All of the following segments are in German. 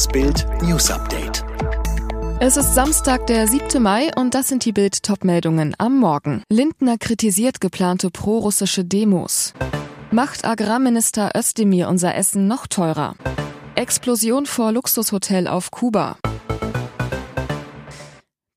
Das Bild News Update. Es ist Samstag, der 7. Mai und das sind die Bild-Top-Meldungen am Morgen. Lindner kritisiert geplante pro-russische Demos. Macht Agrarminister Özdemir unser Essen noch teurer? Explosion vor Luxushotel auf Kuba.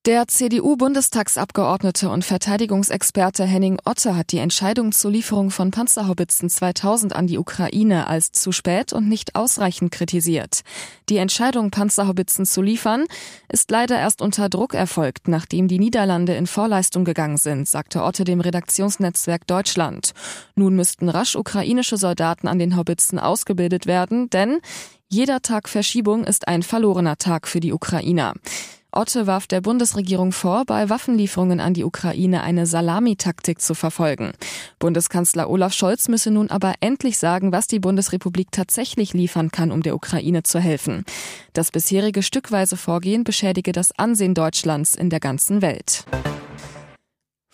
Der CDU-Bundestagsabgeordnete und Verteidigungsexperte Henning Otte hat die Entscheidung zur Lieferung von Panzerhaubitzen 2000 an die Ukraine als zu spät und nicht ausreichend kritisiert. Die Entscheidung, Panzerhaubitzen zu liefern, ist leider erst unter Druck erfolgt, nachdem die Niederlande in Vorleistung gegangen sind, sagte Otte dem Redaktionsnetzwerk Deutschland. Nun müssten rasch ukrainische Soldaten an den Haubitzen ausgebildet werden, denn jeder Tag Verschiebung ist ein verlorener Tag für die Ukrainer. Otte warf der Bundesregierung vor, bei Waffenlieferungen an die Ukraine eine Salamitaktik zu verfolgen. Bundeskanzler Olaf Scholz müsse nun aber endlich sagen, was die Bundesrepublik tatsächlich liefern kann, um der Ukraine zu helfen. Das bisherige stückweise Vorgehen beschädige das Ansehen Deutschlands in der ganzen Welt.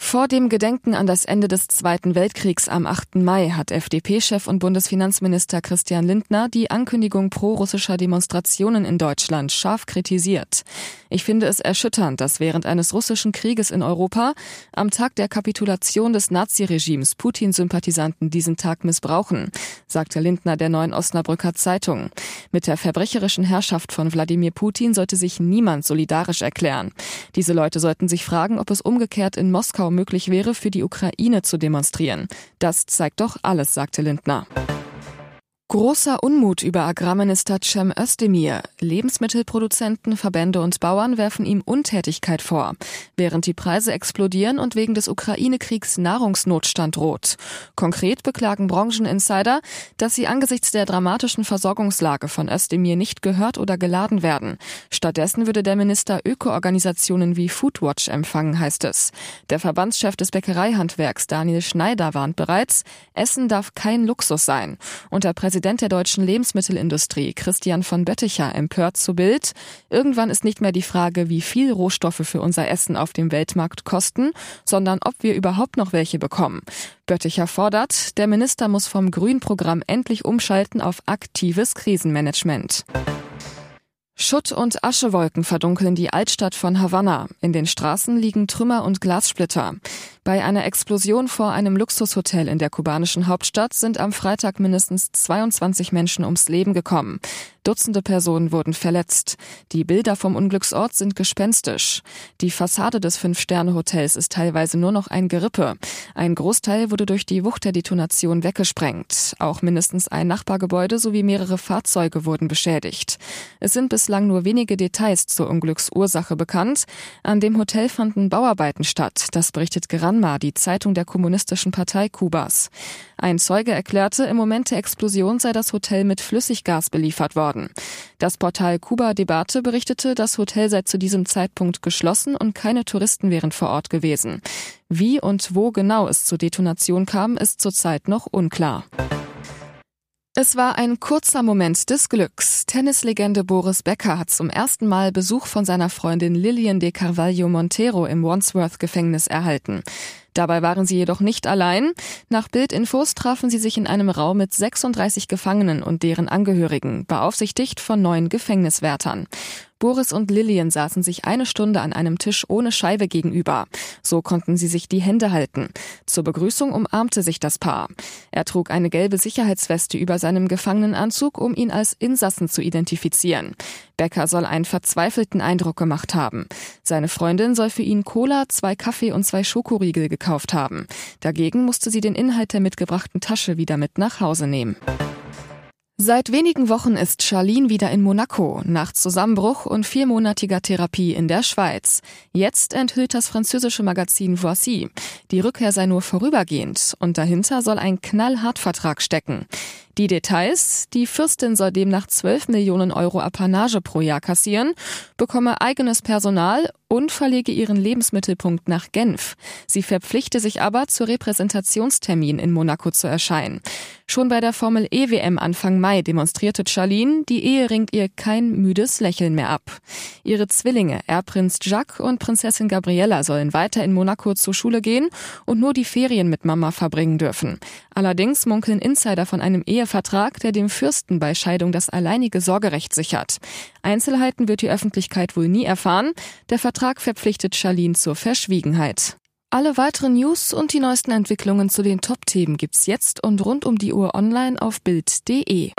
Vor dem Gedenken an das Ende des Zweiten Weltkriegs am 8. Mai hat FDP-Chef und Bundesfinanzminister Christian Lindner die Ankündigung pro-russischer Demonstrationen in Deutschland scharf kritisiert. Ich finde es erschütternd, dass während eines russischen Krieges in Europa am Tag der Kapitulation des Naziregimes Putin-Sympathisanten diesen Tag missbrauchen, sagte Lindner der Neuen Osnabrücker Zeitung. Mit der verbrecherischen Herrschaft von Wladimir Putin sollte sich niemand solidarisch erklären. Diese Leute sollten sich fragen, ob es umgekehrt in Moskau möglich wäre, für die Ukraine zu demonstrieren. Das zeigt doch alles, sagte Lindner. Großer Unmut über Agrarminister Cem Özdemir. Lebensmittelproduzenten, Verbände und Bauern werfen ihm Untätigkeit vor, während die Preise explodieren und wegen des Ukraine-Kriegs Nahrungsnotstand droht. Konkret beklagen Brancheninsider, dass sie angesichts der dramatischen Versorgungslage von Özdemir nicht gehört oder geladen werden. Stattdessen würde der Minister Ökoorganisationen wie Foodwatch empfangen, heißt es. Der Verbandschef des Bäckereihandwerks Daniel Schneider warnt bereits, Essen darf kein Luxus sein. Und der Präsident Präsident der deutschen Lebensmittelindustrie, Christian von Bötticher, empört zu Bild. Irgendwann ist nicht mehr die Frage, wie viel Rohstoffe für unser Essen auf dem Weltmarkt kosten, sondern ob wir überhaupt noch welche bekommen. Bötticher fordert, der Minister muss vom Grünprogramm endlich umschalten auf aktives Krisenmanagement. Schutt und Aschewolken verdunkeln die Altstadt von Havanna. In den Straßen liegen Trümmer und Glassplitter. Bei einer Explosion vor einem Luxushotel in der kubanischen Hauptstadt sind am Freitag mindestens 22 Menschen ums Leben gekommen. Dutzende Personen wurden verletzt. Die Bilder vom Unglücksort sind gespenstisch. Die Fassade des Fünf-Sterne-Hotels ist teilweise nur noch ein Gerippe. Ein Großteil wurde durch die Wucht der Detonation weggesprengt. Auch mindestens ein Nachbargebäude sowie mehrere Fahrzeuge wurden beschädigt. Es sind bislang nur wenige Details zur Unglücksursache bekannt. An dem Hotel fanden Bauarbeiten statt. Das berichtet gerade Granma, die Zeitung der Kommunistischen Partei Kubas. Ein Zeuge erklärte, im Moment der Explosion sei das Hotel mit Flüssiggas beliefert worden. Das Portal Kuba Debatte berichtete, das Hotel sei zu diesem Zeitpunkt geschlossen und keine Touristen wären vor Ort gewesen. Wie und wo genau es zur Detonation kam, ist zurzeit noch unklar. Es war ein kurzer Moment des Glücks. Tennislegende Boris Becker hat zum ersten Mal Besuch von seiner Freundin Lillian de Carvalho Montero im Wandsworth-Gefängnis erhalten. Dabei waren sie jedoch nicht allein. Nach Bildinfos trafen sie sich in einem Raum mit 36 Gefangenen und deren Angehörigen, beaufsichtigt von neun Gefängniswärtern. Boris und Lillian saßen sich eine Stunde an einem Tisch ohne Scheibe gegenüber. So konnten sie sich die Hände halten. Zur Begrüßung umarmte sich das Paar. Er trug eine gelbe Sicherheitsweste über seinem Gefangenenanzug, um ihn als Insassen zu identifizieren. Becker soll einen verzweifelten Eindruck gemacht haben. Seine Freundin soll für ihn Cola, zwei Kaffee und zwei Schokoriegel gekauft haben. Dagegen musste sie den Inhalt der mitgebrachten Tasche wieder mit nach Hause nehmen. Seit wenigen Wochen ist Charlene wieder in Monaco, nach Zusammenbruch und viermonatiger Therapie in der Schweiz. Jetzt enthüllt das französische Magazin Voici. Die Rückkehr sei nur vorübergehend und dahinter soll ein Knallhartvertrag stecken. Die Details, die Fürstin soll demnach 12 Millionen Euro Apanage pro Jahr kassieren, bekomme eigenes Personal und verlege ihren Lebensmittelpunkt nach Genf. Sie verpflichte sich aber, zu Repräsentationstermin in Monaco zu erscheinen. Schon bei der Formel EWM Anfang Mai demonstrierte Charlene, die Ehe ringt ihr kein müdes Lächeln mehr ab. Ihre Zwillinge, Erbprinz Jacques und Prinzessin Gabriella, sollen weiter in Monaco zur Schule gehen und nur die Ferien mit Mama verbringen dürfen. Allerdings munkeln Insider von einem Ehe Vertrag, der dem Fürsten bei Scheidung das alleinige Sorgerecht sichert. Einzelheiten wird die Öffentlichkeit wohl nie erfahren. Der Vertrag verpflichtet Charlene zur Verschwiegenheit. Alle weiteren News und die neuesten Entwicklungen zu den Top-Themen gibt's jetzt und rund um die Uhr online auf Bild.de.